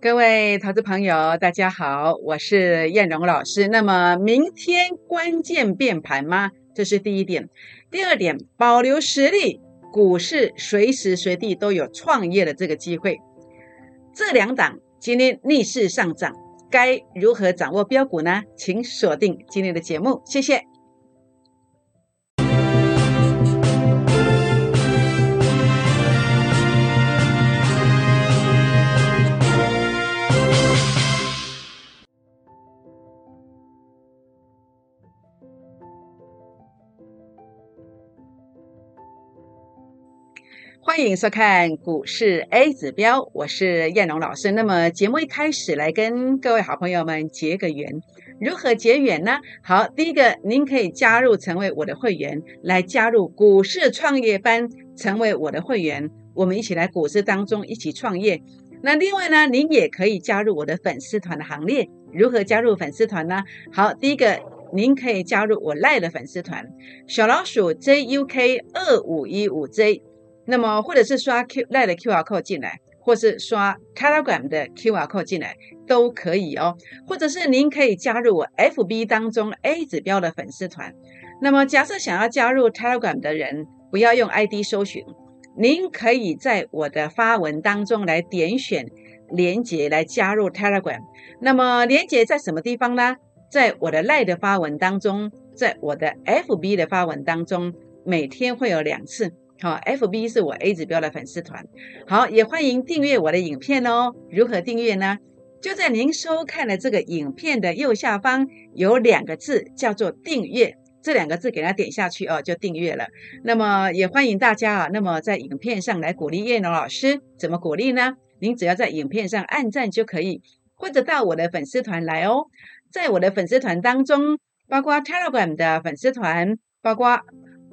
各位投资朋友，大家好，我是燕荣老师。那么，明天关键变盘吗？这是第一点。第二点，保留实力，股市随时随地都有创业的这个机会。这两档今天逆势上涨，该如何掌握标股呢？请锁定今天的节目，谢谢。欢迎收看股市 A 指标，我是燕龙老师。那么节目一开始来跟各位好朋友们结个缘，如何结缘呢？好，第一个，您可以加入成为我的会员，来加入股市创业班，成为我的会员，我们一起来股市当中一起创业。那另外呢，您也可以加入我的粉丝团的行列。如何加入粉丝团呢？好，第一个，您可以加入我赖的粉丝团，小老鼠 JUK 二五一五 J。那么，或者是刷 Q 赖的 QR code 进来，或是刷 Telegram 的 QR code 进来都可以哦。或者是您可以加入我 FB 当中 A 指标的粉丝团。那么，假设想要加入 Telegram 的人，不要用 ID 搜寻，您可以在我的发文当中来点选连接来加入 Telegram。那么，连接在什么地方呢？在我的赖的发文当中，在我的 FB 的发文当中，每天会有两次。好，FB 是我 A 指标的粉丝团。好，也欢迎订阅我的影片哦。如何订阅呢？就在您收看的这个影片的右下方有两个字，叫做订阅。这两个字给它点下去哦，就订阅了。那么也欢迎大家啊，那么在影片上来鼓励叶龙老师。怎么鼓励呢？您只要在影片上按赞就可以，或者到我的粉丝团来哦。在我的粉丝团当中，包括 Telegram 的粉丝团，包括。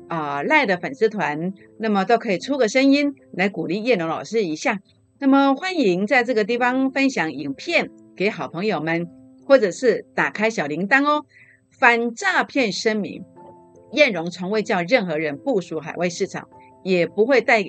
啊，赖的粉丝团，那么都可以出个声音来鼓励叶龙老师一下。那么欢迎在这个地方分享影片给好朋友们，或者是打开小铃铛哦。反诈骗声明：燕荣从未叫任何人部署海外市场，也不会带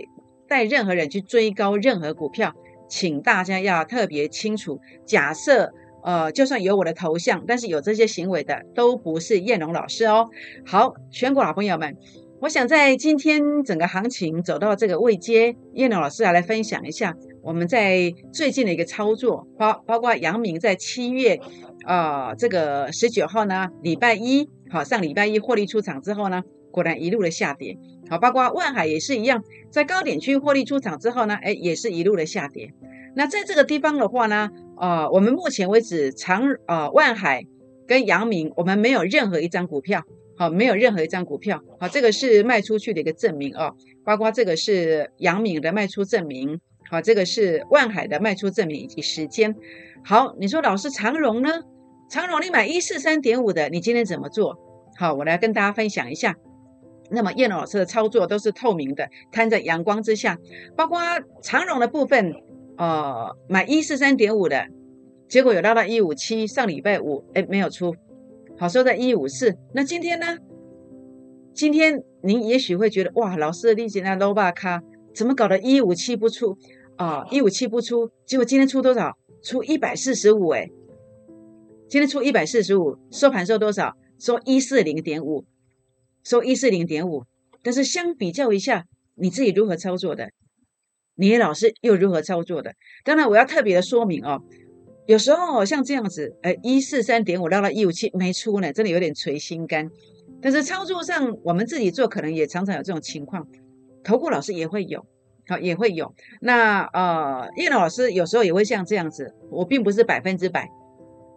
带任何人去追高任何股票，请大家要特别清楚。假设呃，就算有我的头像，但是有这些行为的都不是燕龙老师哦。好，全国老朋友们。我想在今天整个行情走到这个位阶，叶龙老师要来分享一下我们在最近的一个操作，包包括阳明在七月啊这个十九号呢，礼拜一好上礼拜一获利出场之后呢，果然一路的下跌，好，包括万海也是一样，在高点区获利出场之后呢，哎也是一路的下跌。那在这个地方的话呢，啊我们目前为止长啊万海跟阳明，我们没有任何一张股票。好，没有任何一张股票，好，这个是卖出去的一个证明哦，包括这个是杨敏的卖出证明，好，这个是万海的卖出证明以及时间。好，你说老师长荣呢？长荣你买一四三点五的，你今天怎么做？好，我来跟大家分享一下。那么燕老师的操作都是透明的，摊在阳光之下，包括长荣的部分，呃，买一四三点五的，结果有拉到一五七，上礼拜五哎没有出。好收在一五四，那今天呢？今天您也许会觉得哇，老师的例子那 low 吧卡怎么搞的？一五七不出啊，一五七不出，结果今天出多少？出一百四十五哎，今天出一百四十五，收盘收多少？收一四零点五，收一四零点五。但是相比较一下，你自己如何操作的？你老师又如何操作的？当然，我要特别的说明哦。有时候像这样子，哎，一四三点五到了一五七没出呢，真的有点捶心肝。但是操作上，我们自己做可能也常常有这种情况，投顾老师也会有，好也会有。那呃，叶老师有时候也会像这样子，我并不是百分之百，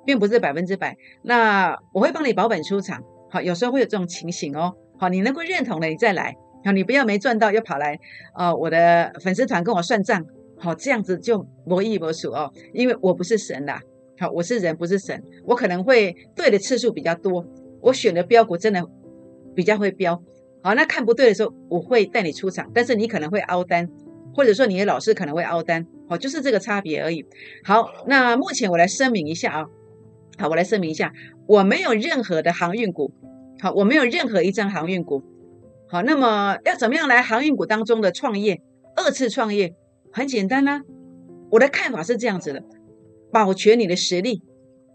并不是百分之百。那我会帮你保本出场，好，有时候会有这种情形哦。好，你能够认同了，你再来，好，你不要没赚到又跑来，呃，我的粉丝团跟我算账。好，这样子就博弈博数哦，因为我不是神啦，好，我是人不是神，我可能会对的次数比较多，我选的标股真的比较会标，好，那看不对的时候我会带你出场，但是你可能会凹单，或者说你的老师可能会凹单，好，就是这个差别而已。好，那目前我来声明一下啊，好，我来声明一下，我没有任何的航运股，好，我没有任何一张航运股，好，那么要怎么样来航运股当中的创业，二次创业？很简单呐，我的看法是这样子的，保全你的实力。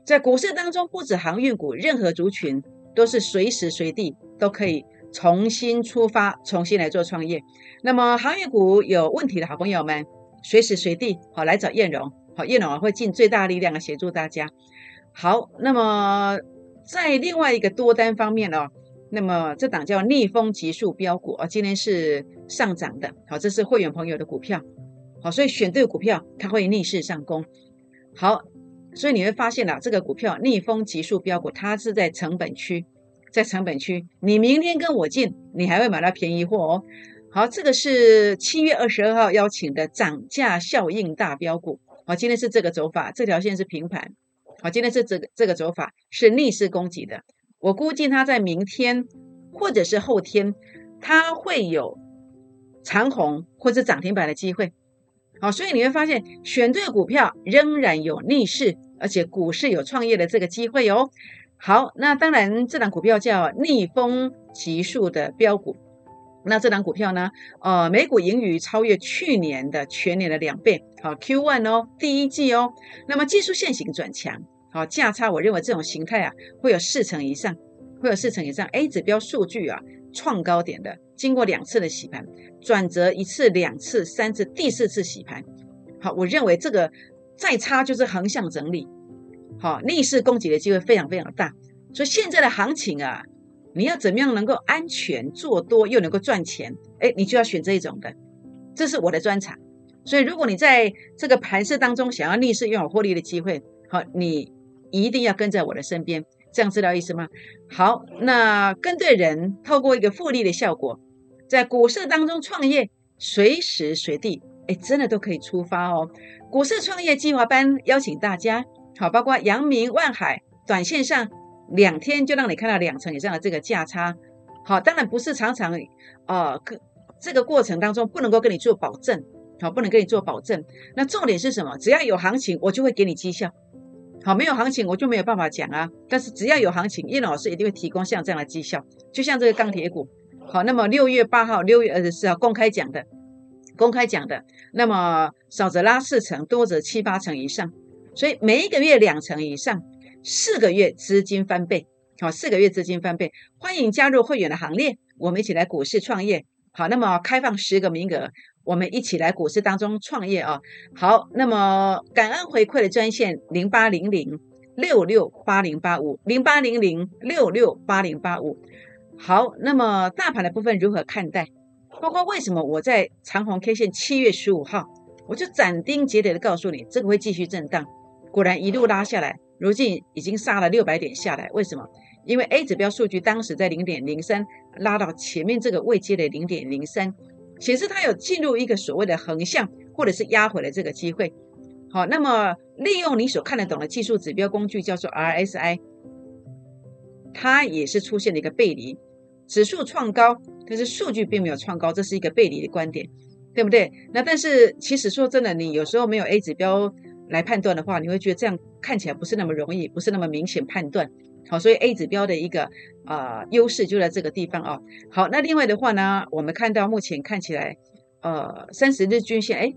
在股市当中，不止航运股，任何族群都是随时随地都可以重新出发，重新来做创业。那么航运股有问题的好朋友们，随时随地好来找燕荣，好燕荣会尽最大力量的协助大家。好，那么在另外一个多单方面哦，那么这档叫逆风急速标股啊，今天是上涨的。好，这是会员朋友的股票。好，所以选对股票，它会逆势上攻。好。所以你会发现啊，这个股票逆风急速标股，它是在成本区，在成本区。你明天跟我进，你还会买到便宜货哦。好，这个是七月二十二号邀请的涨价效应大标股。好，今天是这个走法，这条线是平盘。好，今天是这个这个走法是逆势攻击的。我估计它在明天或者是后天，它会有长红或者涨停板的机会。好，所以你会发现选对股票仍然有逆势。而且股市有创业的这个机会哦。好，那当然这档股票叫逆风急速的标股。那这档股票呢，呃，每股盈余超越去年的全年的两倍。好，Q one 哦，第一季哦。那么技术线型转强，好价差，我认为这种形态啊，会有四成以上，会有四成以上。A 指标数据啊，创高点的，经过两次的洗盘，转折一次、两次、三次、第四次洗盘。好，我认为这个。再差就是横向整理，好逆势攻击的机会非常非常大，所以现在的行情啊，你要怎么样能够安全做多又能够赚钱？哎，你就要选这一种的，这是我的专长。所以如果你在这个盘势当中想要逆势拥有获利的机会，好，你一定要跟在我的身边，这样知道意思吗？好，那跟对人，透过一个复利的效果，在股市当中创业，随时随地，哎，真的都可以出发哦。股市创业计划班邀请大家，好，包括阳明、万海，短线上两天就让你看到两成以上的这个价差，好，当然不是常常，呃，这个过程当中不能够跟你做保证，好，不能跟你做保证。那重点是什么？只要有行情，我就会给你绩效，好，没有行情我就没有办法讲啊。但是只要有行情，叶老师一定会提供像这样的绩效，就像这个钢铁股，好，那么六月八号、六月二十四号公开讲的。公开讲的，那么少则拉四成，多则七八成以上，所以每一个月两成以上，四个月资金翻倍，好，四个月资金翻倍，欢迎加入会员的行列，我们一起来股市创业，好，那么开放十个名额，我们一起来股市当中创业啊，好，那么感恩回馈的专线零八零零六六八零八五零八零零六六八零八五，好，那么大盘的部分如何看待？包括为什么我在长虹 K 线七月十五号，我就斩钉截铁的告诉你，这个会继续震荡。果然一路拉下来，如今已经杀了六百点下来。为什么？因为 A 指标数据当时在零点零三，拉到前面这个位阶的零点零三，显示它有进入一个所谓的横向或者是压回的这个机会。好，那么利用你所看得懂的技术指标工具，叫做 RSI，它也是出现了一个背离。指数创高，但是数据并没有创高，这是一个背离的观点，对不对？那但是其实说真的，你有时候没有 A 指标来判断的话，你会觉得这样看起来不是那么容易，不是那么明显判断。好，所以 A 指标的一个啊优势就在这个地方啊。好，那另外的话呢，我们看到目前看起来，呃，三十日均线哎，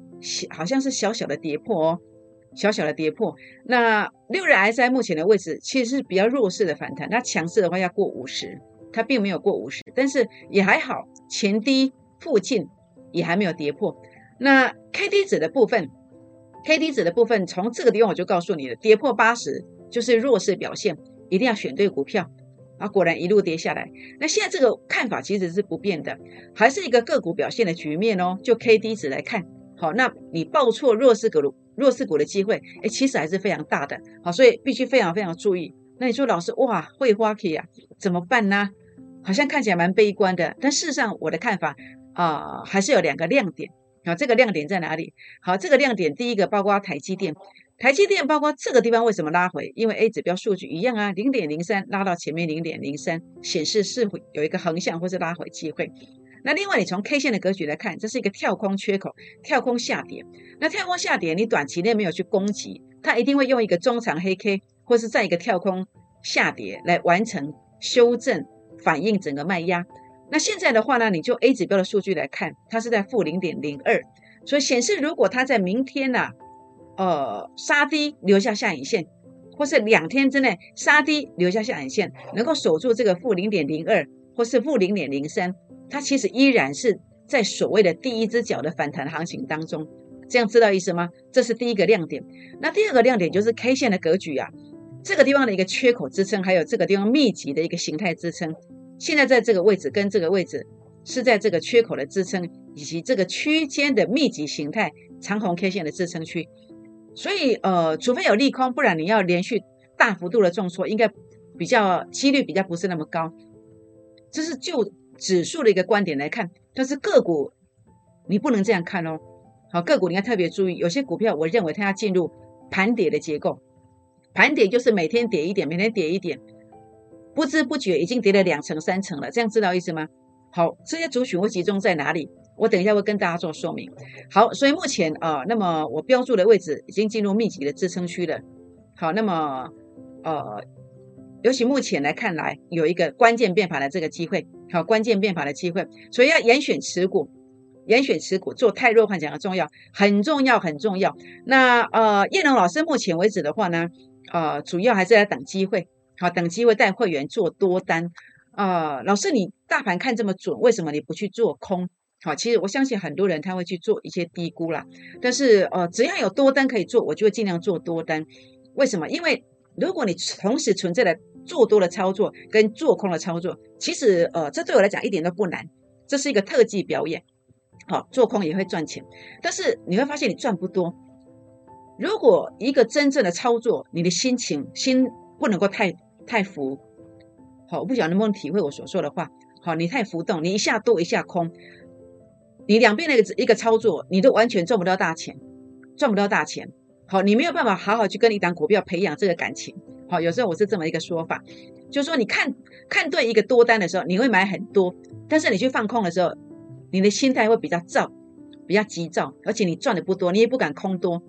好像是小小的跌破哦，小小的跌破。那六日 S I 目前的位置其实是比较弱势的反弹，那强势的话要过五十。它并没有过五十，但是也还好，前低附近也还没有跌破。那 K D 值的部分，K D 值的部分，从这个地方我就告诉你了，跌破八十就是弱势表现，一定要选对股票啊！果然一路跌下来。那现在这个看法其实是不变的，还是一个个股表现的局面哦。就 K D 值来看，好，那你报错弱势股弱势股的机会，哎，其实还是非常大的。好，所以必须非常非常注意。那你说老师哇，会花 K 啊，怎么办呢？好像看起来蛮悲观的，但事实上我的看法啊，还是有两个亮点啊。这个亮点在哪里？好，这个亮点第一个包括台积电，台积电包括这个地方为什么拉回？因为 A 指标数据一样啊，零点零三拉到前面零点零三，显示是会有一个横向或是拉回机会。那另外你从 K 线的格局来看，这是一个跳空缺口，跳空下跌。那跳空下跌，你短期内没有去攻击，它一定会用一个中长黑 K 或是在一个跳空下跌来完成修正。反映整个卖压，那现在的话呢，你就 A 指标的数据来看，它是在负零点零二，所以显示如果它在明天呐呃杀低留下下影线，或是两天之内杀低留下下影线，能够守住这个负零点零二或是负零点零三，它其实依然是在所谓的第一只脚的反弹行情当中。这样知道意思吗？这是第一个亮点。那第二个亮点就是 K 线的格局啊，这个地方的一个缺口支撑，还有这个地方密集的一个形态支撑，现在在这个位置跟这个位置。是在这个缺口的支撑以及这个区间的密集形态长红 K 线的支撑区，所以呃，除非有利空，不然你要连续大幅度的重挫，应该比较几率比较不是那么高。这是就指数的一个观点来看，但是个股你不能这样看哦。好，个股你要特别注意，有些股票我认为它要进入盘跌的结构，盘跌就是每天跌一点，每天跌一点，不知不觉已经跌了两成三成了，这样知道意思吗？好，这些族群会集中在哪里？我等一下会跟大家做说明。好，所以目前啊，那么我标注的位置已经进入密集的支撑区了。好，那么呃，尤其目前来看来，有一个关键变法的这个机会。好，关键变法的机会，所以要严选持股，严选持股做太弱幻想的重要，很重要，很重要。那呃，叶龙老师目前为止的话呢，呃，主要还是在等机会，好，等机会带会员做多单。呃，老师，你大盘看这么准，为什么你不去做空？好，其实我相信很多人他会去做一些低估啦。但是呃，只要有多单可以做，我就会尽量做多单。为什么？因为如果你同时存在的做多的操作跟做空的操作，其实呃，这对我来讲一点都不难。这是一个特技表演。好，做空也会赚钱，但是你会发现你赚不多。如果一个真正的操作，你的心情心不能够太太浮。好，我不晓得能不能体会我所说的话。好，你太浮动，你一下多一下空，你两边的一个一个操作，你都完全赚不到大钱，赚不到大钱。好，你没有办法好好去跟一档股票培养这个感情。好，有时候我是这么一个说法，就是说你看看对一个多单的时候，你会买很多，但是你去放空的时候，你的心态会比较躁，比较急躁，而且你赚的不多，你也不敢空多。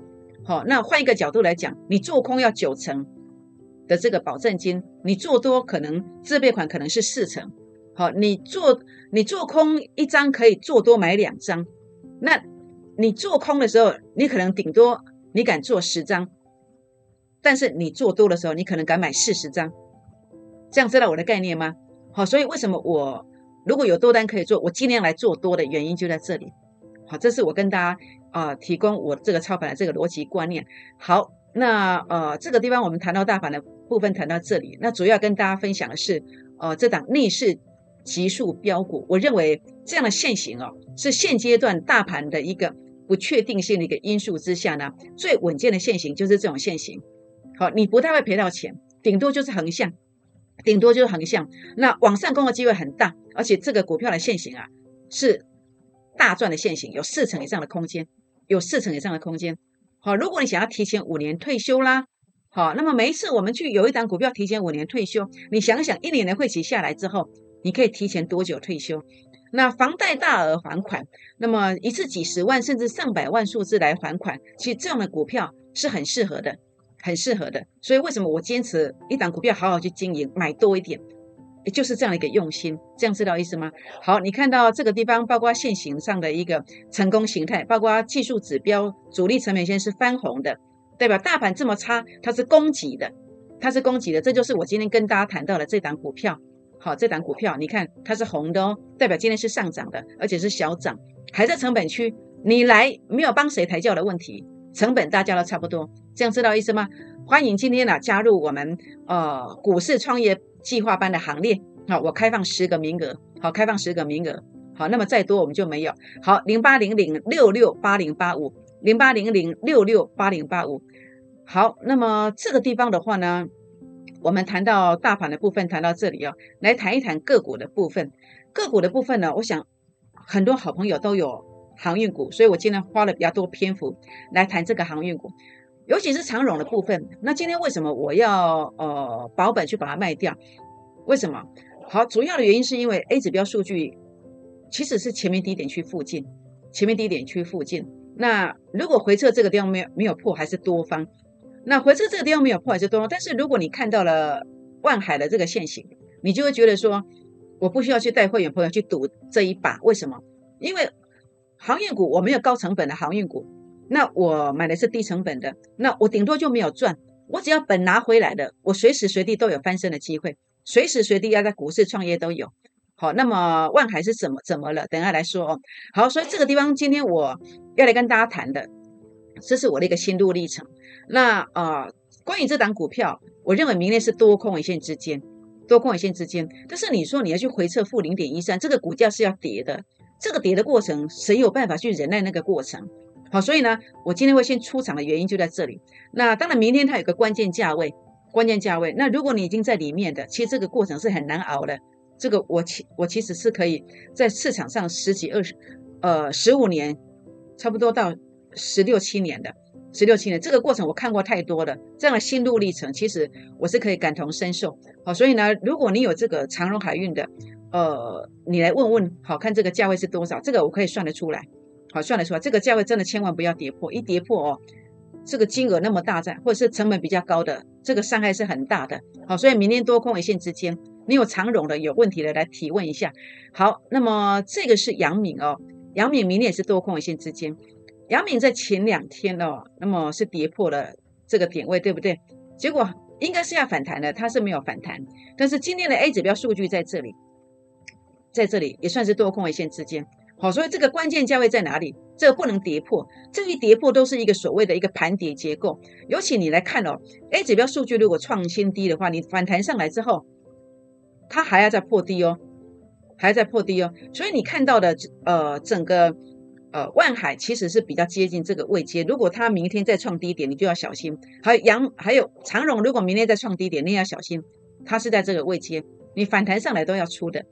好，那换一个角度来讲，你做空要九成。的这个保证金，你做多可能自备款可能是四成，好，你做你做空一张可以做多买两张，那你做空的时候，你可能顶多你敢做十张，但是你做多的时候，你可能敢买四十张，这样知道我的概念吗？好，所以为什么我如果有多单可以做，我尽量来做多的原因就在这里。好，这是我跟大家啊提供我这个操盘的这个逻辑观念。好。那呃，这个地方我们谈到大盘的部分，谈到这里，那主要跟大家分享的是，呃，这档逆势急速飙股，我认为这样的现形哦，是现阶段大盘的一个不确定性的一个因素之下呢，最稳健的现形就是这种现形。好，你不太会赔到钱，顶多就是横向，顶多就是横向，那往上攻的机会很大，而且这个股票的现形啊，是大赚的现形，有四成以上的空间，有四成以上的空间。好，如果你想要提前五年退休啦，好，那么每一次我们去有一档股票提前五年退休，你想想一年的会期下来之后，你可以提前多久退休？那房贷大额还款，那么一次几十万甚至上百万数字来还款，其实这样的股票是很适合的，很适合的。所以为什么我坚持一档股票好好去经营，买多一点？也就是这样的一个用心，这样知道意思吗？好，你看到这个地方，包括线形上的一个成功形态，包括技术指标主力成本线是翻红的，代表大盘这么差，它是攻击的，它是攻击的，这就是我今天跟大家谈到的这档股票。好，这档股票你看它是红的哦，代表今天是上涨的，而且是小涨，还在成本区。你来没有帮谁抬轿的问题，成本大家都差不多，这样知道意思吗？欢迎今天呢加入我们呃股市创业。计划班的行列，好，我开放十个名额，好，开放十个名额，好，那么再多我们就没有，好，零八零零六六八零八五，零八零零六六八零八五，好，那么这个地方的话呢，我们谈到大盘的部分，谈到这里哦，来谈一谈个股的部分，个股的部分呢，我想很多好朋友都有航运股，所以我今天花了比较多篇幅来谈这个航运股。尤其是长荣的部分，那今天为什么我要呃保本去把它卖掉？为什么？好，主要的原因是因为 A 指标数据其实是前面低点区附近，前面低点区附近。那如果回撤这个地方没有没有破，还是多方。那回撤这个地方没有破，还是多。但是如果你看到了万海的这个线型，你就会觉得说，我不需要去带会员朋友去赌这一把。为什么？因为航运股我没有高成本的航运股。那我买的是低成本的，那我顶多就没有赚，我只要本拿回来的，我随时随地都有翻身的机会，随时随地要在股市创业都有。好，那么万海是怎么怎么了？等下来说哦。好，所以这个地方今天我要来跟大家谈的，这是我的一个心路历程。那啊，关于这档股票，我认为明天是多空一线之间，多空一线之间。但是你说你要去回撤负零点一三，这个股价是要跌的，这个跌的过程，谁有办法去忍耐那个过程？好，所以呢，我今天会先出场的原因就在这里。那当然，明天它有个关键价位，关键价位。那如果你已经在里面的，其实这个过程是很难熬的。这个我其我其实是可以在市场上十几二十，呃十五年，差不多到十六七年的十六七年，这个过程我看过太多了，这样的心路历程，其实我是可以感同身受。好，所以呢，如果你有这个长荣海运的，呃，你来问问，好看这个价位是多少？这个我可以算得出来，好算得出来。这个价位真的千万不要跌破，一跌破哦，这个金额那么大在，或者是成本比较高的，这个伤害是很大的。好，所以明天多空一线之间。你有长荣的有问题的来提问一下。好，那么这个是杨敏哦，杨敏明天也是多空一线之间。杨敏在前两天哦，那么是跌破了这个点位，对不对？结果应该是要反弹的，它是没有反弹。但是今天的 A 指标数据在这里，在这里也算是多空一线之间。好，所以这个关键价位在哪里？这个不能跌破，这一跌破都是一个所谓的一个盘跌结构。尤其你来看哦，A 指标数据如果创新低的话，你反弹上来之后。它还要再破低哦，还要再破低哦，所以你看到的呃整个呃万海其实是比较接近这个位阶。如果它明天再创低点，你就要小心。还有阳还有长荣，如果明天再创低点，你也要小心，它是在这个位阶，你反弹上来都要出的。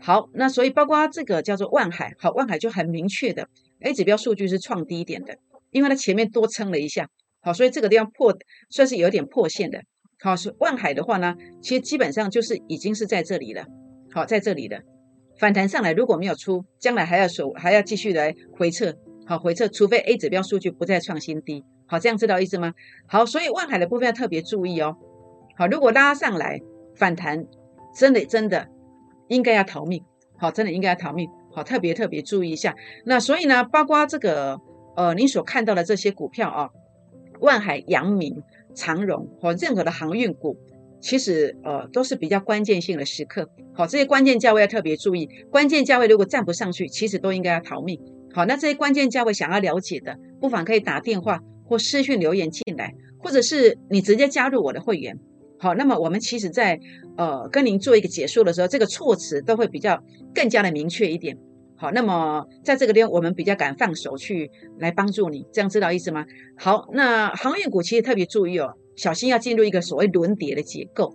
好，那所以包括这个叫做万海，好，万海就很明确的 A 指标数据是创低点的，因为它前面多撑了一下，好，所以这个地方破算是有点破线的。好，是万海的话呢，其实基本上就是已经是在这里了。好，在这里的反弹上来，如果没有出，将来还要守，还要继续来回撤。好，回撤，除非 A 指标数据不再创新低。好，这样知道意思吗？好，所以万海的部分要特别注意哦。好，如果拉上来反弹，真的真的应该要逃命。好，真的应该要逃命。好，特别特别注意一下。那所以呢，包括这个呃，你所看到的这些股票啊，万海、阳明。长荣和任何的航运股，其实呃都是比较关键性的时刻。好，这些关键价位要特别注意。关键价位如果站不上去，其实都应该要逃命。好，那这些关键价位想要了解的，不妨可以打电话或私讯留言进来，或者是你直接加入我的会员。好，那么我们其实在呃跟您做一个解说的时候，这个措辞都会比较更加的明确一点。好，那么在这个地方，我们比较敢放手去来帮助你，这样知道意思吗？好，那航运股其实特别注意哦，小心要进入一个所谓轮跌的结构。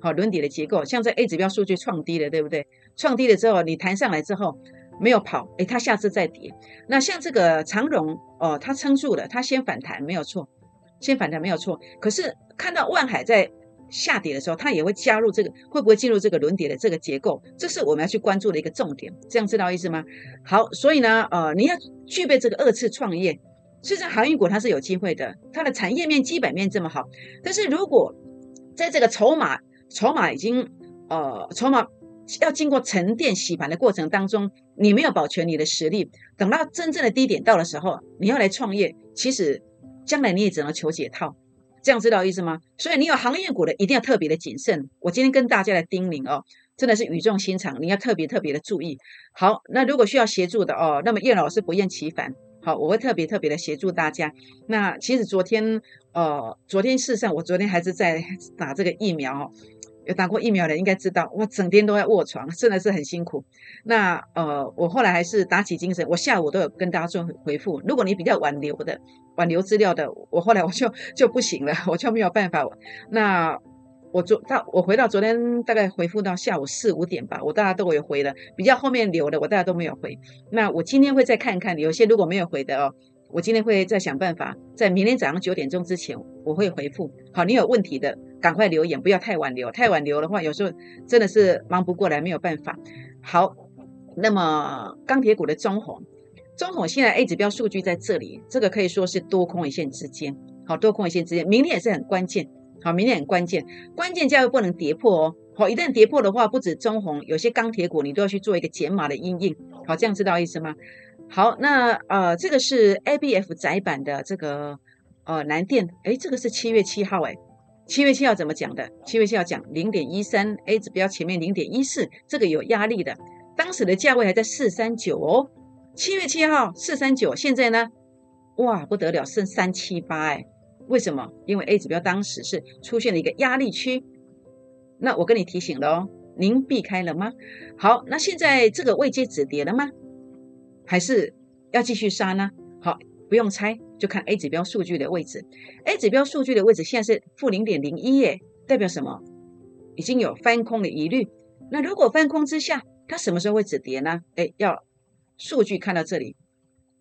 好，轮跌的结构，像在 A 指标数据创低了，对不对？创低了之后，你弹上来之后没有跑，诶，它下次再跌。那像这个长荣哦，它撑住了，它先反弹没有错，先反弹没有错。可是看到万海在。下跌的时候，它也会加入这个，会不会进入这个轮跌的这个结构？这是我们要去关注的一个重点。这样知道意思吗？好，所以呢，呃，你要具备这个二次创业，实际上航运股它是有机会的，它的产业面、基本面这么好。但是如果在这个筹码、筹码已经呃，筹码要经过沉淀洗盘的过程当中，你没有保全你的实力，等到真正的低点到的时候，你要来创业，其实将来你也只能求解套。这样知道意思吗？所以你有行业股的一定要特别的谨慎。我今天跟大家来叮咛哦，真的是语重心长，你要特别特别的注意。好，那如果需要协助的哦，那么叶老师不厌其烦，好，我会特别特别的协助大家。那其实昨天呃，昨天事实上我昨天还是在打这个疫苗哦。有打过疫苗的应该知道，我整天都在卧床，真的是很辛苦。那呃，我后来还是打起精神，我下午都有跟大家做回复。如果你比较挽留的、挽留资料的，我后来我就就不行了，我就没有办法。那我昨到我回到昨天大概回复到下午四五点吧，我大家都有回了。比较后面留的，我大家都没有回。那我今天会再看看，有些如果没有回的哦。我今天会再想办法，在明天早上九点钟之前，我会回复。好，你有问题的赶快留言，不要太晚留。太晚留的话，有时候真的是忙不过来，没有办法。好，那么钢铁股的中红，中红现在 A 指标数据在这里，这个可以说是多空一线之间。好，多空一线之间，明天也是很关键。好，明天很关键，关键价位不能跌破哦。好，一旦跌破的话，不止中红，有些钢铁股你都要去做一个减码的阴影。好，这样知道意思吗？好，那呃，这个是 ABF 窄版的这个呃蓝电，哎，这个是七月七号，哎，七月七号怎么讲的？七月七号讲零点一三 A 指标前面零点一四，这个有压力的，当时的价位还在四三九哦。七月七号四三九，现在呢，哇不得了，剩三七八，哎，为什么？因为 A 指标当时是出现了一个压力区，那我跟你提醒了哦，您避开了吗？好，那现在这个未接止跌了吗？还是要继续杀呢？好，不用猜，就看 A 指标数据的位置。A 指标数据的位置现在是负零点零一耶，代表什么？已经有翻空的疑虑。那如果翻空之下，它什么时候会止跌呢？哎，要数据看到这里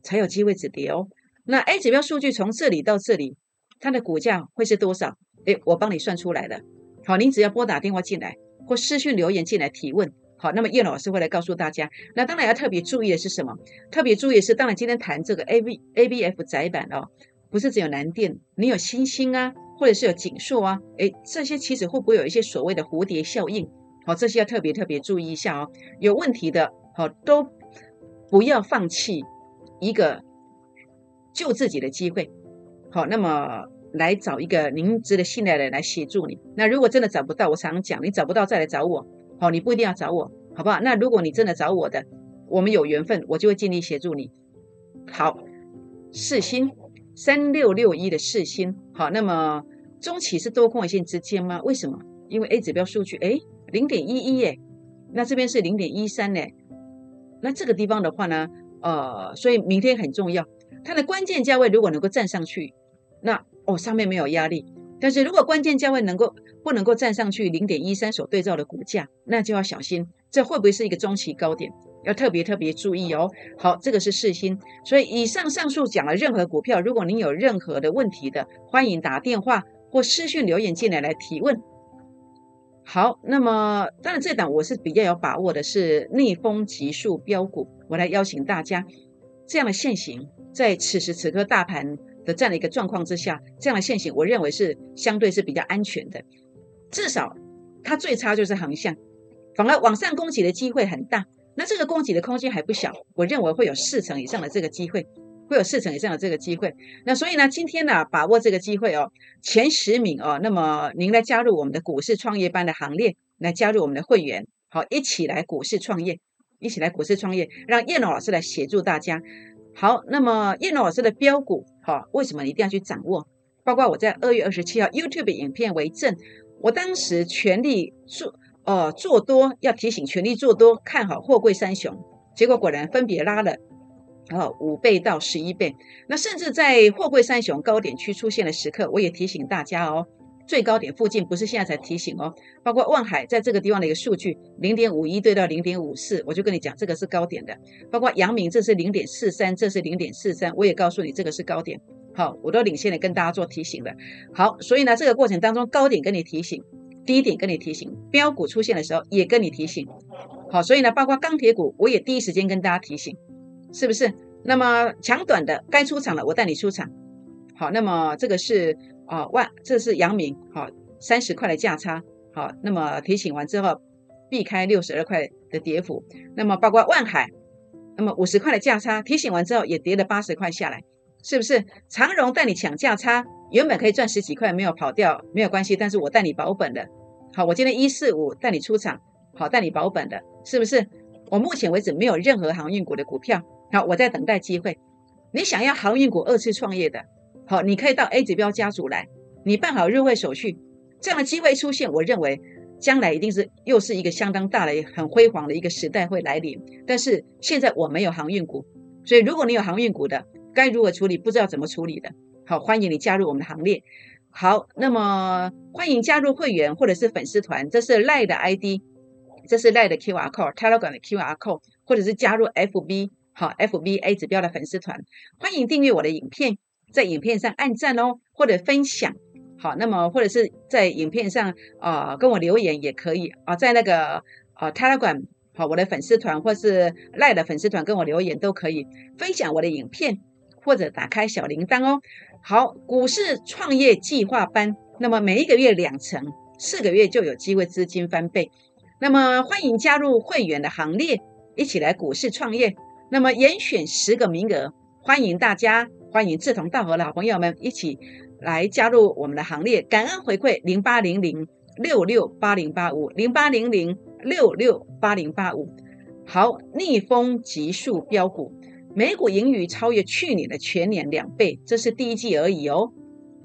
才有机会止跌哦。那 A 指标数据从这里到这里，它的股价会是多少？哎，我帮你算出来了。好，您只要拨打电话进来或私讯留言进来提问。好，那么叶老师会来告诉大家。那当然要特别注意的是什么？特别注意是，当然今天谈这个 A B A B F 窄板哦，不是只有南电，你有星星啊，或者是有锦硕啊，诶，这些其实会不会有一些所谓的蝴蝶效应？好，这些要特别特别注意一下哦。有问题的，好，都不要放弃一个救自己的机会。好，那么来找一个您值得信赖的人来协助你。那如果真的找不到，我常常讲，你找不到再来找我。好，你不一定要找我，好不好？那如果你真的找我的，我们有缘分，我就会尽力协助你。好，四星三六六一的四星，好，那么中期是多空一线之间吗？为什么？因为 A 指标数据，哎，零点一一耶，那这边是零点一三呢，那这个地方的话呢，呃，所以明天很重要，它的关键价位如果能够站上去，那哦上面没有压力。但是如果关键价位能够不能够站上去零点一三所对照的股价，那就要小心，这会不会是一个中期高点？要特别特别注意哦。好，这个是四星，所以以上上述讲了任何股票，如果您有任何的问题的，欢迎打电话或私讯留言进来来提问。好，那么当然这档我是比较有把握的，是逆风急速标股，我来邀请大家这样的现形，在此时此刻大盘。的这样的一个状况之下，这样的现形，我认为是相对是比较安全的。至少它最差就是横向，反而往上攻击的机会很大。那这个攻击的空间还不小，我认为会有四成以上的这个机会，会有四成以上的这个机会。那所以呢，今天呢，把握这个机会哦，前十名哦，那么您来加入我们的股市创业班的行列，来加入我们的会员，好，一起来股市创业，一起来股市创业，让叶龙老师来协助大家。好，那么叶龙老师的标股，哈，为什么一定要去掌握？包括我在二月二十七号 YouTube 影片为证，我当时全力做，呃，做多，要提醒全力做多，看好货柜三雄，结果果然分别拉了，哦，五倍到十一倍。那甚至在货柜三雄高点区出现的时刻，我也提醒大家哦。最高点附近不是现在才提醒哦，包括望海在这个地方的一个数据零点五一对到零点五四，我就跟你讲这个是高点的。包括阳明这是零点四三，这是零点四三，我也告诉你这个是高点。好，我都领先的跟大家做提醒了。好，所以呢这个过程当中高点跟你提醒，低点跟你提醒，标股出现的时候也跟你提醒。好，所以呢包括钢铁股我也第一时间跟大家提醒，是不是？那么强短的该出场了，我带你出场。好，那么这个是。啊，万，这是阳明，好，三十块的价差，好，那么提醒完之后，避开六十二块的跌幅，那么包括万海，那么五十块的价差，提醒完之后也跌了八十块下来，是不是？长荣带你抢价差，原本可以赚十几块，没有跑掉，没有关系，但是我带你保本的，好，我今天一四五带你出场，好，带你保本的，是不是？我目前为止没有任何航运股的股票，好，我在等待机会，你想要航运股二次创业的？好，你可以到 A 指标家族来，你办好入会手续，这样的机会出现，我认为将来一定是又是一个相当大的、很辉煌的一个时代会来临。但是现在我没有航运股，所以如果你有航运股的，该如何处理？不知道怎么处理的，好，欢迎你加入我们的行列。好，那么欢迎加入会员或者是粉丝团，这是赖的 ID，这是赖的 QR code，Telegram 的 QR code，或者是加入 FB，好，FB A 指标的粉丝团，欢迎订阅我的影片。在影片上按赞哦，或者分享，好，那么或者是在影片上啊跟我留言也可以啊，在那个啊他拉馆好我的粉丝团或是赖的粉丝团跟我留言都可以分享我的影片或者打开小铃铛哦。好，股市创业计划班，那么每一个月两成，四个月就有机会资金翻倍，那么欢迎加入会员的行列，一起来股市创业。那么严选十个名额，欢迎大家，欢迎志同道合的好朋友们一起来加入我们的行列。感恩回馈零八零零六六八零八五零八零零六六八零八五。好，逆风急速飙股，每股盈余超越去年的全年两倍，这是第一季而已哦。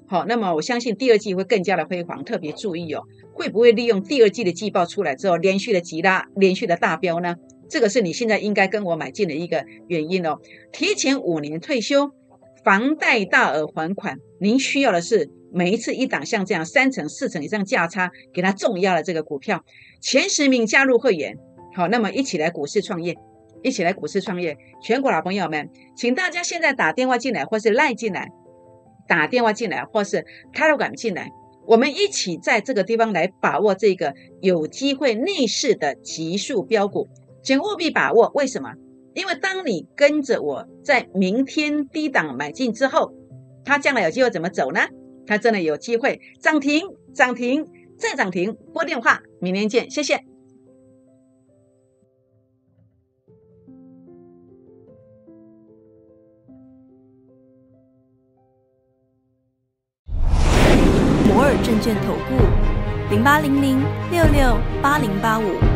好，那么我相信第二季会更加的辉煌，特别注意哦，会不会利用第二季的季报出来之后，连续的急拉，连续的大飙呢？这个是你现在应该跟我买进的一个原因哦。提前五年退休，房贷大额还款，您需要的是每一次一档像这样三成、四成以上价差给他重压的这个股票，前十名加入会员。好，那么一起来股市创业，一起来股市创业，全国老朋友们，请大家现在打电话进来，或是赖进来。打电话进来，或是 Telegram 进来，我们一起在这个地方来把握这个有机会逆势的急速标股，请务必把握。为什么？因为当你跟着我在明天低档买进之后，它将来有机会怎么走呢？它真的有机会涨停、涨停再涨停。拨电话，明天见，谢谢。摩尔证券投顾零八零零六六八零八五。